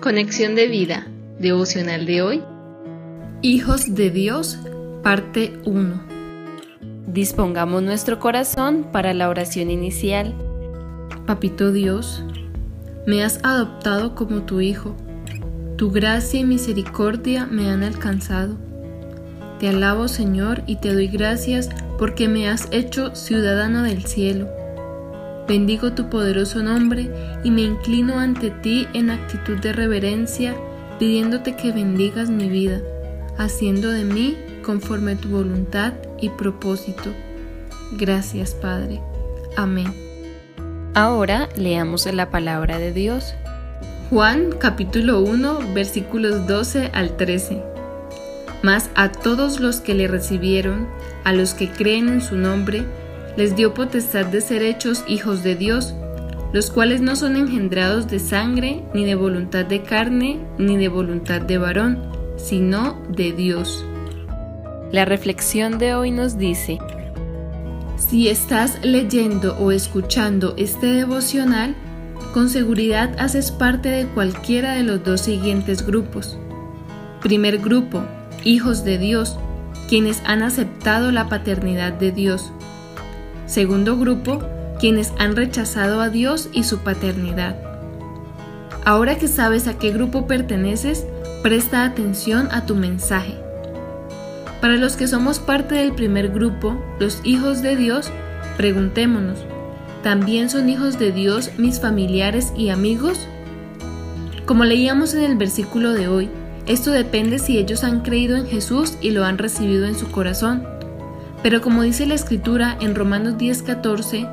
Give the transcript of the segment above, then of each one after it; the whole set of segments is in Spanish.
Conexión de vida, devocional de hoy. Hijos de Dios, parte 1. Dispongamos nuestro corazón para la oración inicial. Papito Dios, me has adoptado como tu hijo. Tu gracia y misericordia me han alcanzado. Te alabo Señor y te doy gracias porque me has hecho ciudadano del cielo Bendigo tu poderoso nombre y me inclino ante ti en actitud de reverencia, pidiéndote que bendigas mi vida, haciendo de mí conforme tu voluntad y propósito. Gracias, Padre. Amén. Ahora leamos la palabra de Dios. Juan capítulo 1 versículos 12 al 13. Mas a todos los que le recibieron, a los que creen en su nombre, les dio potestad de ser hechos hijos de Dios, los cuales no son engendrados de sangre, ni de voluntad de carne, ni de voluntad de varón, sino de Dios. La reflexión de hoy nos dice, si estás leyendo o escuchando este devocional, con seguridad haces parte de cualquiera de los dos siguientes grupos. Primer grupo, hijos de Dios, quienes han aceptado la paternidad de Dios. Segundo grupo, quienes han rechazado a Dios y su paternidad. Ahora que sabes a qué grupo perteneces, presta atención a tu mensaje. Para los que somos parte del primer grupo, los hijos de Dios, preguntémonos, ¿también son hijos de Dios mis familiares y amigos? Como leíamos en el versículo de hoy, esto depende si ellos han creído en Jesús y lo han recibido en su corazón. Pero como dice la escritura en Romanos 10:14,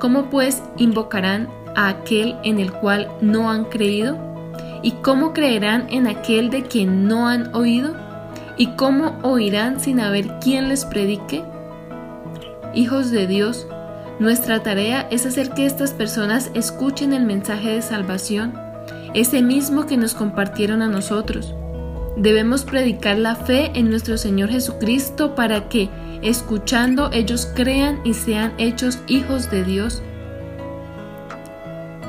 ¿cómo pues invocarán a aquel en el cual no han creído? ¿Y cómo creerán en aquel de quien no han oído? ¿Y cómo oirán sin haber quien les predique? Hijos de Dios, nuestra tarea es hacer que estas personas escuchen el mensaje de salvación, ese mismo que nos compartieron a nosotros. Debemos predicar la fe en nuestro Señor Jesucristo para que, escuchando, ellos crean y sean hechos hijos de Dios.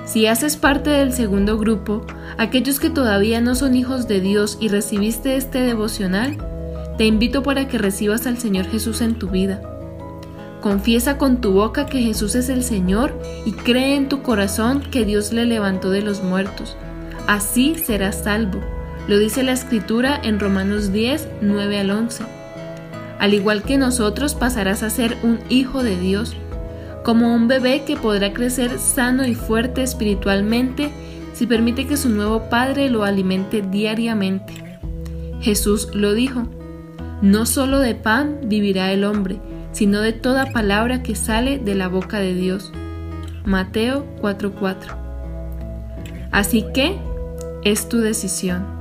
Si haces parte del segundo grupo, aquellos que todavía no son hijos de Dios y recibiste este devocional, te invito para que recibas al Señor Jesús en tu vida. Confiesa con tu boca que Jesús es el Señor y cree en tu corazón que Dios le levantó de los muertos. Así serás salvo. Lo dice la escritura en Romanos 10, 9 al 11. Al igual que nosotros pasarás a ser un hijo de Dios, como un bebé que podrá crecer sano y fuerte espiritualmente si permite que su nuevo Padre lo alimente diariamente. Jesús lo dijo, no solo de pan vivirá el hombre, sino de toda palabra que sale de la boca de Dios. Mateo 4:4. Así que es tu decisión.